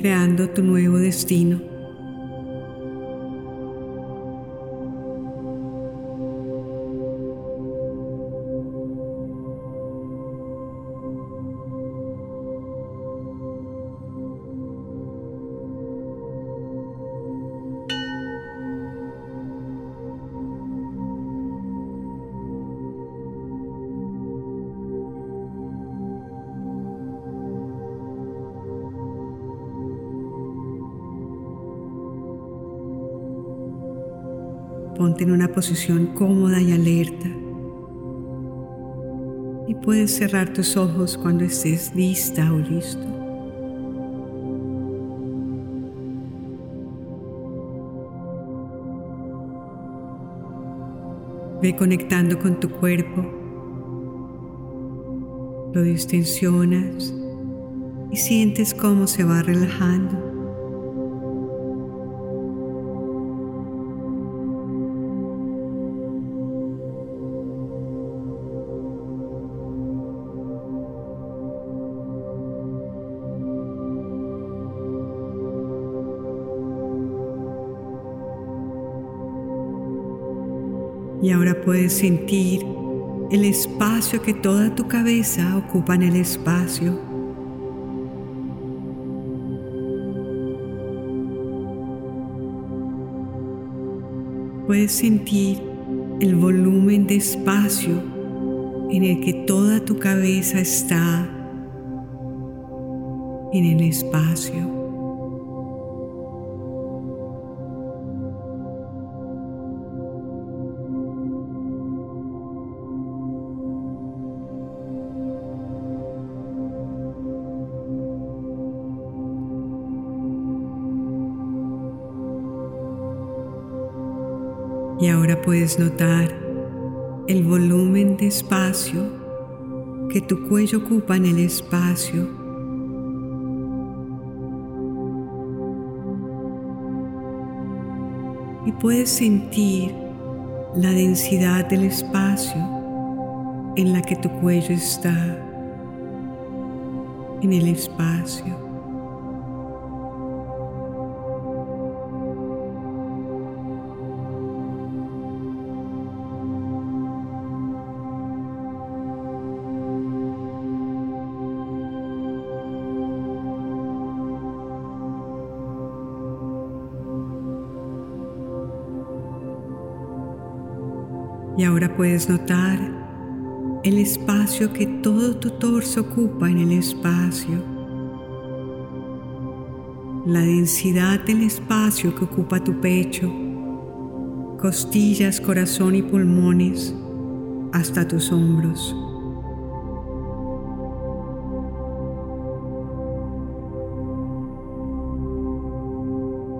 creando tu nuevo destino. En una posición cómoda y alerta. Y puedes cerrar tus ojos cuando estés lista o listo. Ve conectando con tu cuerpo. Lo distensionas y sientes cómo se va relajando. Puedes sentir el espacio que toda tu cabeza ocupa en el espacio. Puedes sentir el volumen de espacio en el que toda tu cabeza está en el espacio. Puedes notar el volumen de espacio que tu cuello ocupa en el espacio. Y puedes sentir la densidad del espacio en la que tu cuello está en el espacio. Puedes notar el espacio que todo tu torso ocupa en el espacio. La densidad del espacio que ocupa tu pecho, costillas, corazón y pulmones hasta tus hombros.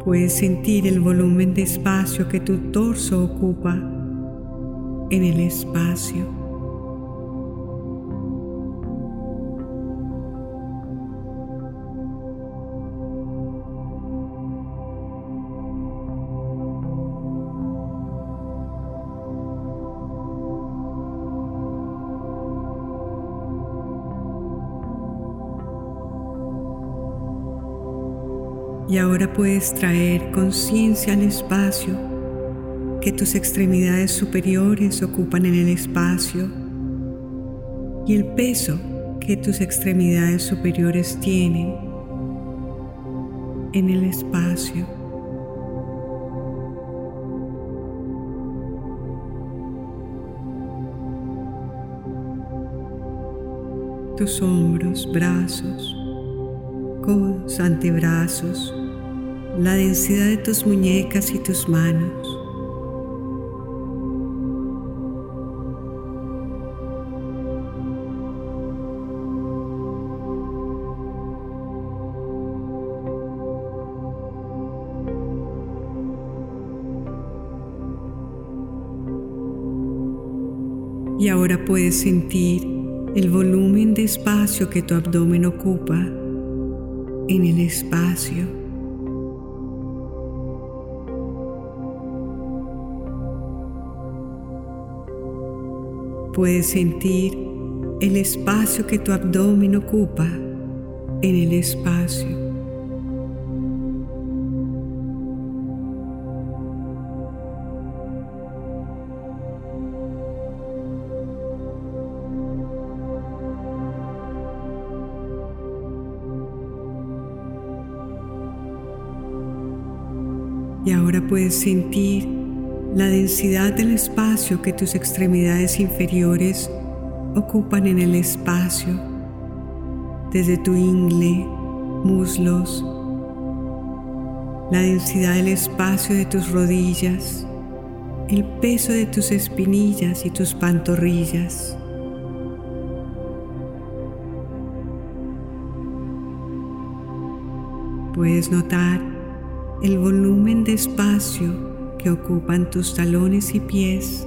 Puedes sentir el volumen de espacio que tu torso ocupa en el espacio. Y ahora puedes traer conciencia al espacio que tus extremidades superiores ocupan en el espacio y el peso que tus extremidades superiores tienen en el espacio. Tus hombros, brazos, codos, antebrazos, la densidad de tus muñecas y tus manos. Puedes sentir el volumen de espacio que tu abdomen ocupa en el espacio. Puedes sentir el espacio que tu abdomen ocupa en el espacio. Y ahora puedes sentir la densidad del espacio que tus extremidades inferiores ocupan en el espacio, desde tu ingle, muslos, la densidad del espacio de tus rodillas, el peso de tus espinillas y tus pantorrillas. Puedes notar el volumen de espacio que ocupan tus talones y pies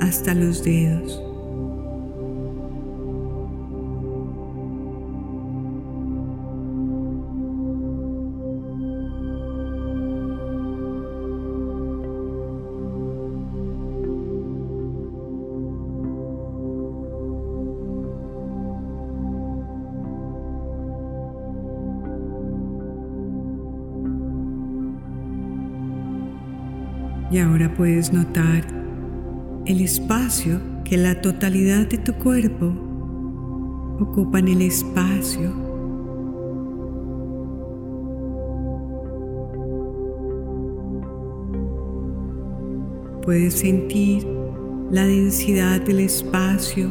hasta los dedos. Y ahora puedes notar el espacio que la totalidad de tu cuerpo ocupa en el espacio. Puedes sentir la densidad del espacio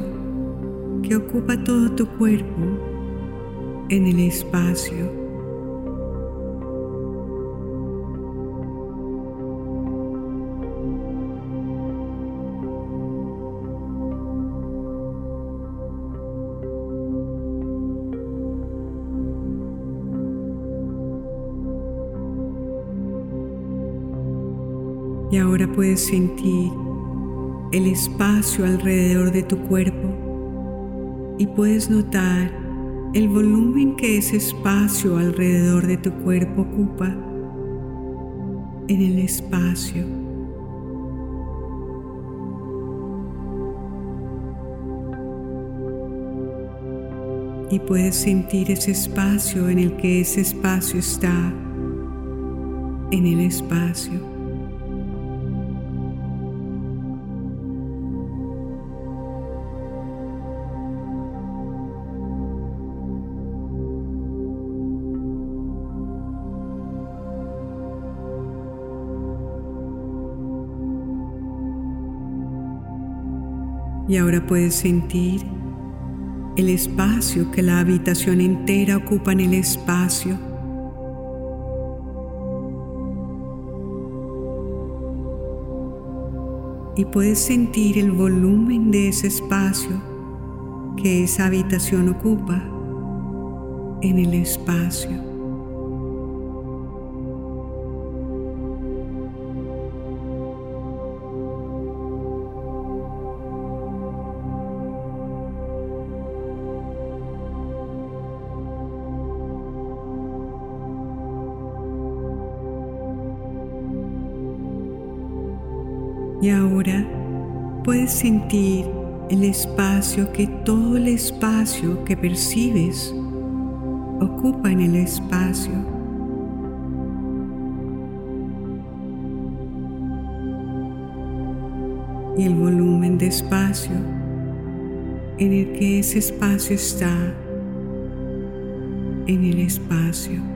que ocupa todo tu cuerpo en el espacio. Y ahora puedes sentir el espacio alrededor de tu cuerpo y puedes notar el volumen que ese espacio alrededor de tu cuerpo ocupa en el espacio. Y puedes sentir ese espacio en el que ese espacio está en el espacio. Y ahora puedes sentir el espacio que la habitación entera ocupa en el espacio. Y puedes sentir el volumen de ese espacio que esa habitación ocupa en el espacio. Y ahora puedes sentir el espacio que todo el espacio que percibes ocupa en el espacio. Y el volumen de espacio en el que ese espacio está en el espacio.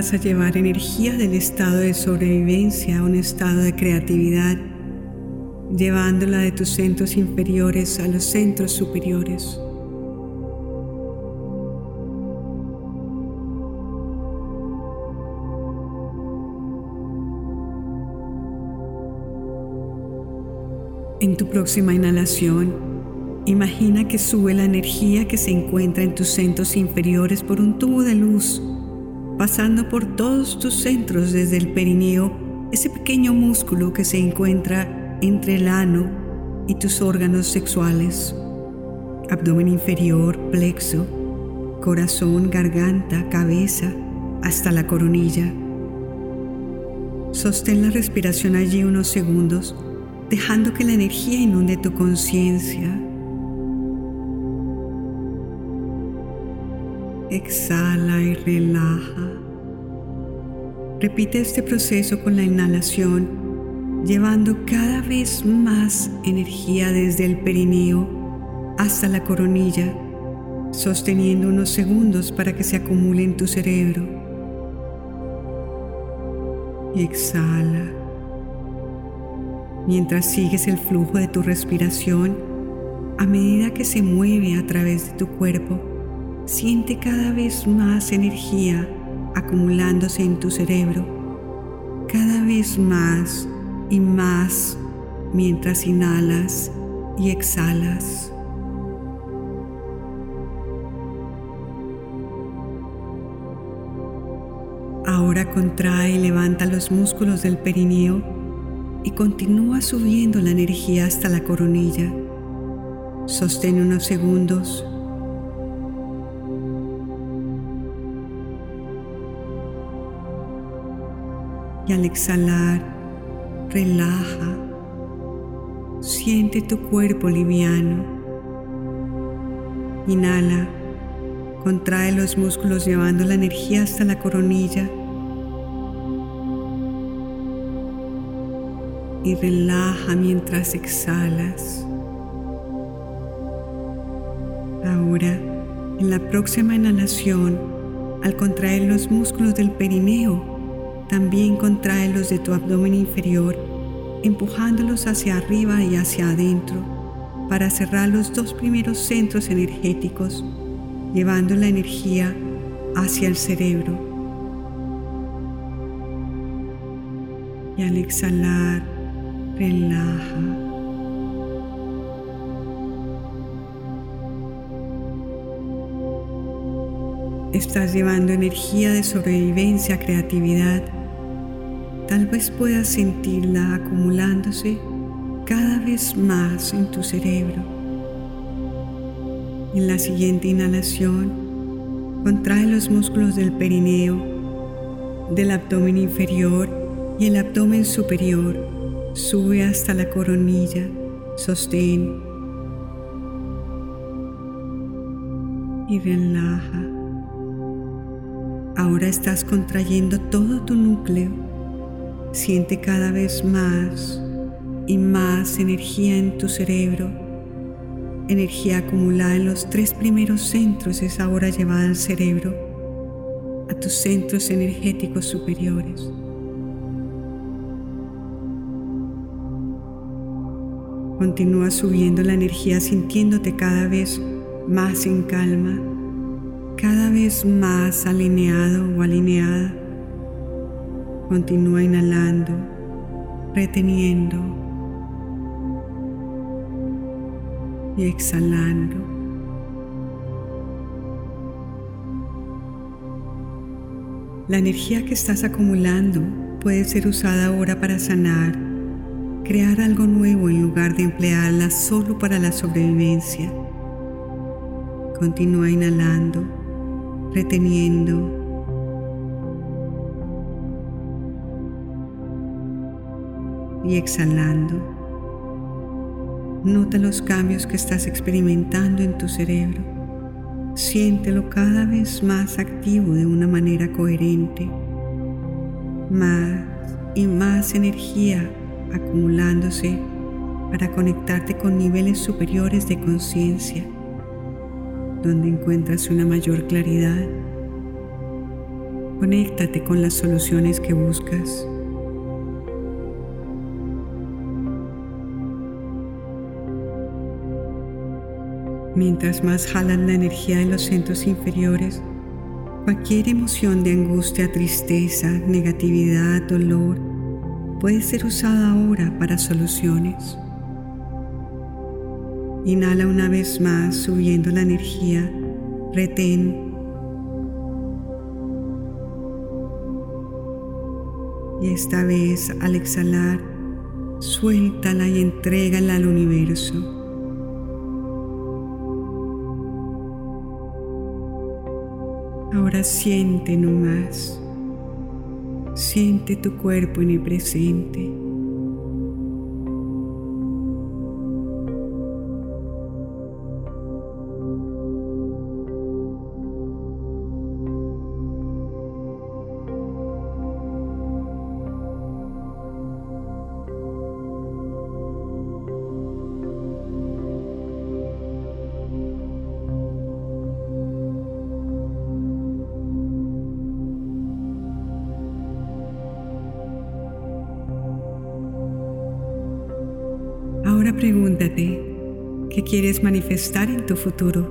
Vas a llevar energía del estado de sobrevivencia a un estado de creatividad, llevándola de tus centros inferiores a los centros superiores. En tu próxima inhalación, imagina que sube la energía que se encuentra en tus centros inferiores por un tubo de luz pasando por todos tus centros desde el perineo, ese pequeño músculo que se encuentra entre el ano y tus órganos sexuales, abdomen inferior, plexo, corazón, garganta, cabeza, hasta la coronilla. Sostén la respiración allí unos segundos, dejando que la energía inunde tu conciencia. Exhala y relaja. Repite este proceso con la inhalación, llevando cada vez más energía desde el perineo hasta la coronilla, sosteniendo unos segundos para que se acumule en tu cerebro. Y exhala. Mientras sigues el flujo de tu respiración, a medida que se mueve a través de tu cuerpo, siente cada vez más energía acumulándose en tu cerebro cada vez más y más mientras inhalas y exhalas. Ahora contrae y levanta los músculos del perineo y continúa subiendo la energía hasta la coronilla. Sostén unos segundos y al exhalar, relaja. Siente tu cuerpo liviano. Inhala, contrae los músculos llevando la energía hasta la coronilla. Y relaja mientras exhalas. Ahora, en la próxima inhalación, al contraer los músculos del perineo, también contrae los de tu abdomen inferior, empujándolos hacia arriba y hacia adentro para cerrar los dos primeros centros energéticos, llevando la energía hacia el cerebro. Y al exhalar, relaja. Estás llevando energía de sobrevivencia, creatividad Tal vez puedas sentirla acumulándose cada vez más en tu cerebro. En la siguiente inhalación, contrae los músculos del perineo, del abdomen inferior y el abdomen superior. Sube hasta la coronilla, sostén y relaja. Ahora estás contrayendo todo tu núcleo Siente cada vez más y más energía en tu cerebro. Energía acumulada en los tres primeros centros es ahora llevada al cerebro, a tus centros energéticos superiores. Continúa subiendo la energía sintiéndote cada vez más en calma, cada vez más alineado o alineada Continúa inhalando, reteniendo y exhalando. La energía que estás acumulando puede ser usada ahora para sanar, crear algo nuevo en lugar de emplearla solo para la sobrevivencia. Continúa inhalando, reteniendo y exhalando. Nota los cambios que estás experimentando en tu cerebro. Siéntelo cada vez más activo de una manera coherente. Más y más energía acumulándose para conectarte con niveles superiores de conciencia, donde encuentras una mayor claridad. Conéctate con las soluciones que buscas. Mientras más jalan la energía de los centros inferiores, cualquier emoción de angustia, tristeza, negatividad, dolor, puede ser usada ahora para soluciones. Inhala una vez más subiendo la energía, retén. Y esta vez al exhalar, suéltala y entrégala al universo. Ahora siente nomás. Siente tu cuerpo en el presente. Ahora pregúntate, ¿qué quieres manifestar en tu futuro?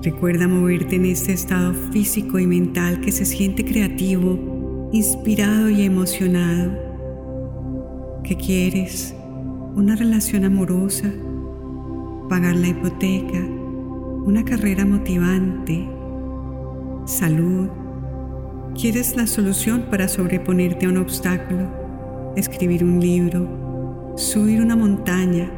Recuerda moverte en este estado físico y mental que se siente creativo, inspirado y emocionado. ¿Qué quieres? ¿Una relación amorosa? ¿Pagar la hipoteca? ¿Una carrera motivante? ¿Salud? ¿Quieres la solución para sobreponerte a un obstáculo? Escribir un libro, subir una montaña.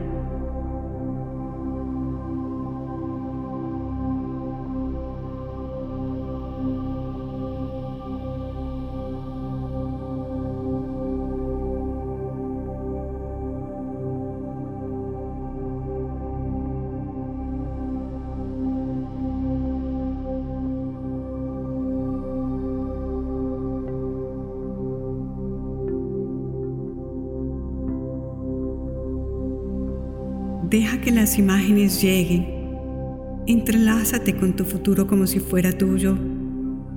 Deja que las imágenes lleguen. Entrelázate con tu futuro como si fuera tuyo,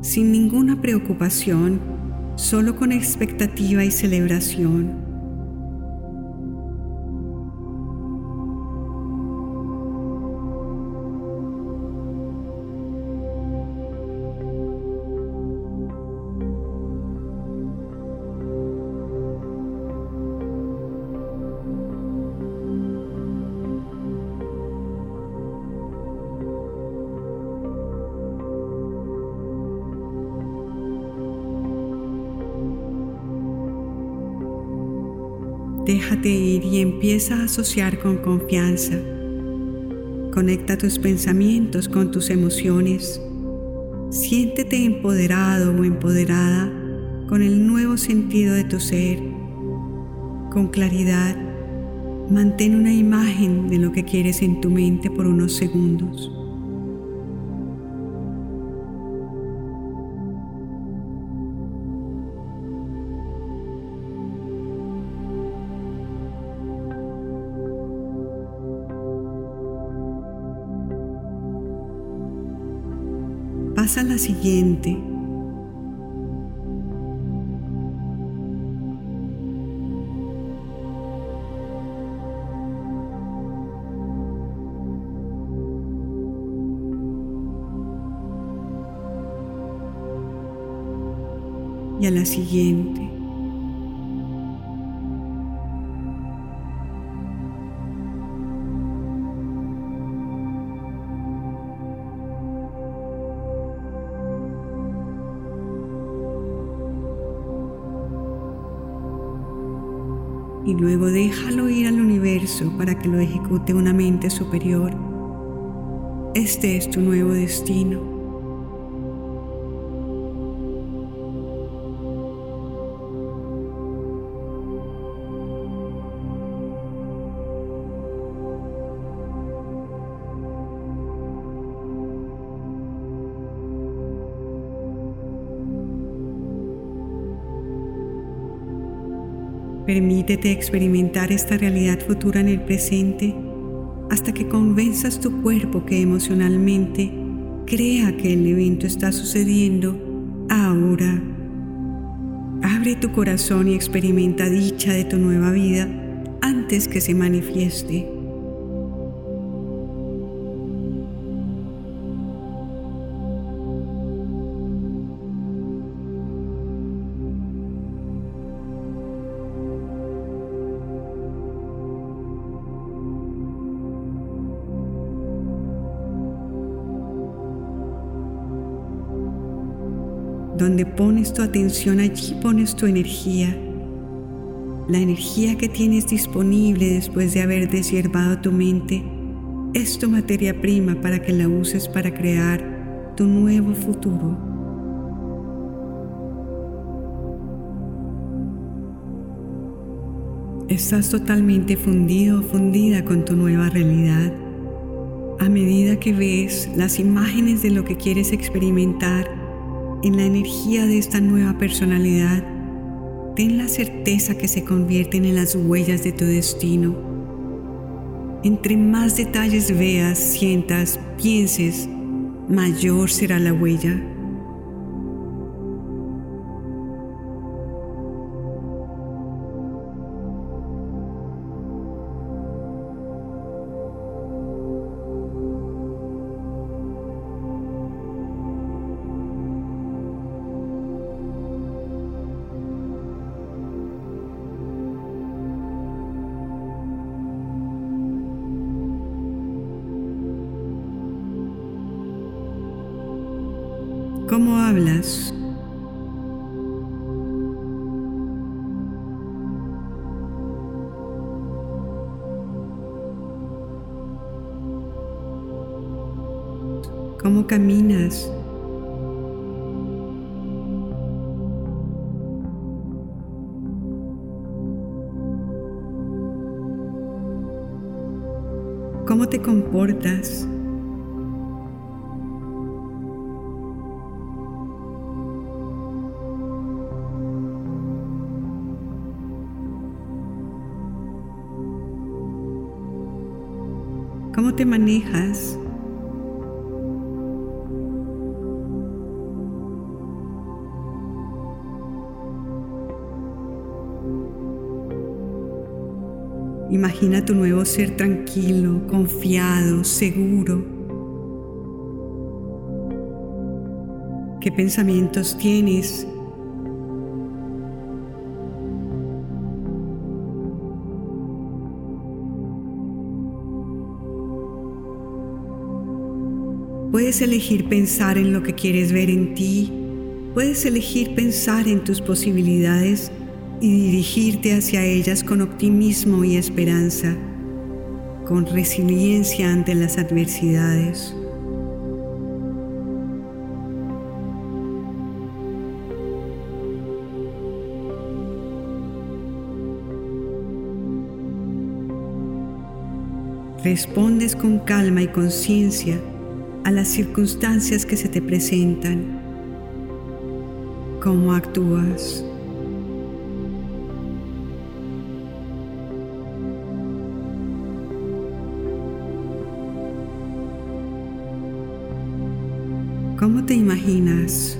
sin ninguna preocupación, solo con expectativa y celebración. Déjate ir y empieza a asociar con confianza. Conecta tus pensamientos con tus emociones. Siéntete empoderado o empoderada con el nuevo sentido de tu ser. Con claridad, mantén una imagen de lo que quieres en tu mente por unos segundos. Pasa a la siguiente. Y a la siguiente. Luego déjalo ir al universo para que lo ejecute una mente superior. Este es tu nuevo destino. Permítete experimentar esta realidad futura en el presente hasta que convenzas tu cuerpo que emocionalmente crea que el evento está sucediendo ahora. Abre tu corazón y experimenta dicha de tu nueva vida antes que se manifieste. Pones tu atención, allí pones tu energía. La energía que tienes disponible después de haber deshiervado tu mente es tu materia prima para que la uses para crear tu nuevo futuro. Estás totalmente fundido o fundida con tu nueva realidad. A medida que ves las imágenes de lo que quieres experimentar en la energía de esta nueva personalidad, ten la certeza que se convierten en las huellas de tu destino. Entre más detalles veas, sientas, pienses, mayor será la huella. ¿Cómo hablas? ¿Cómo caminas? ¿Cómo te comportas? ¿Cómo te manejas? Imagina tu nuevo ser tranquilo, confiado, seguro. ¿Qué pensamientos tienes? Puedes elegir pensar en lo que quieres ver en ti. Puedes elegir pensar en tus posibilidades y dirigirte hacia ellas con optimismo y esperanza, con resiliencia ante las adversidades. Respondes con calma y conciencia a las circunstancias que se te presentan, cómo actúas. ¿Cómo te imaginas?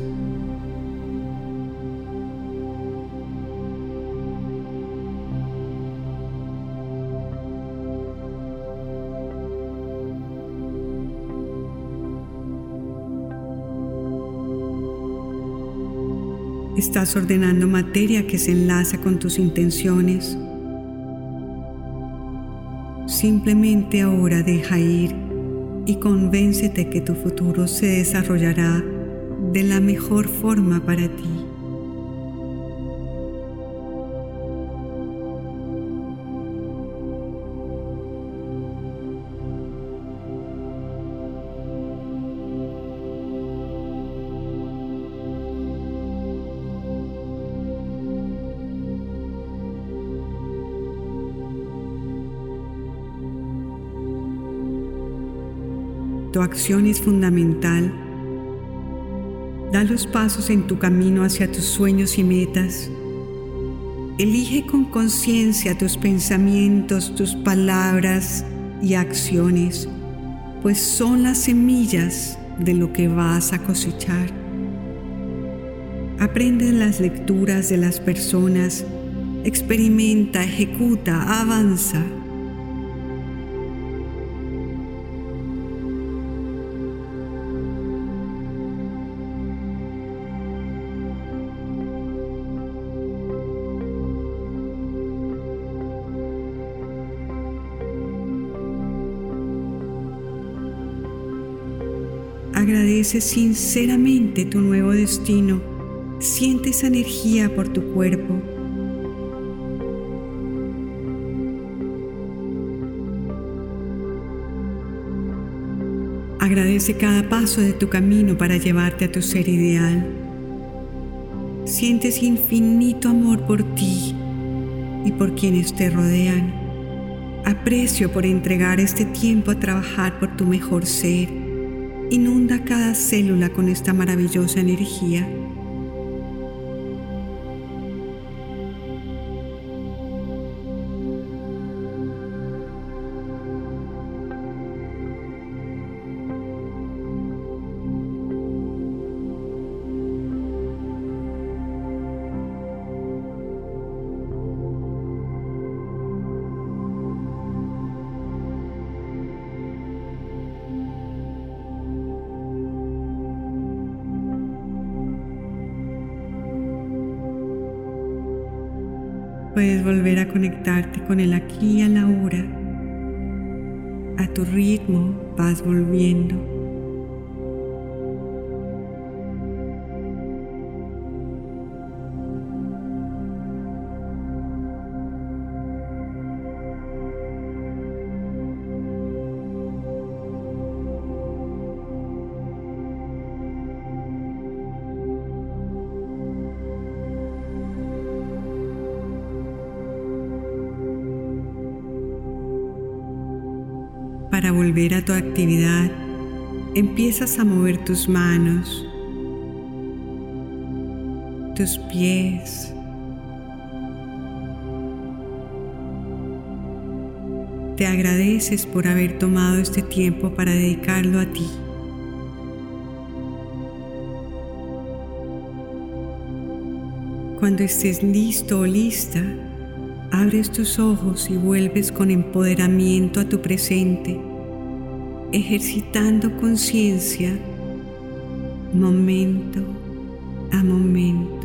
Estás ordenando materia que se enlaza con tus intenciones. Simplemente ahora deja ir y convéncete que tu futuro se desarrollará de la mejor forma para ti. Tu acción es fundamental. Da los pasos en tu camino hacia tus sueños y metas. Elige con conciencia tus pensamientos, tus palabras y acciones, pues son las semillas de lo que vas a cosechar. Aprende las lecturas de las personas, experimenta, ejecuta, avanza. Agradece sinceramente tu nuevo destino. Siente esa energía por tu cuerpo. Agradece cada paso de tu camino para llevarte a tu ser ideal. Sientes infinito amor por ti y por quienes te rodean. Aprecio por entregar este tiempo a trabajar por tu mejor ser. Inunda cada célula con esta maravillosa energía Puedes volver a conectarte con el aquí y a la hora. A tu ritmo vas volviendo. Para volver a tu actividad, empiezas a mover tus manos, tus pies, Te agradeces por haber tomado este tiempo para dedicarlo a ti. Cuando estés listo o lista, abres tus ojos y vuelves con empoderamiento a tu presente, ejercitando conciencia momento a momento.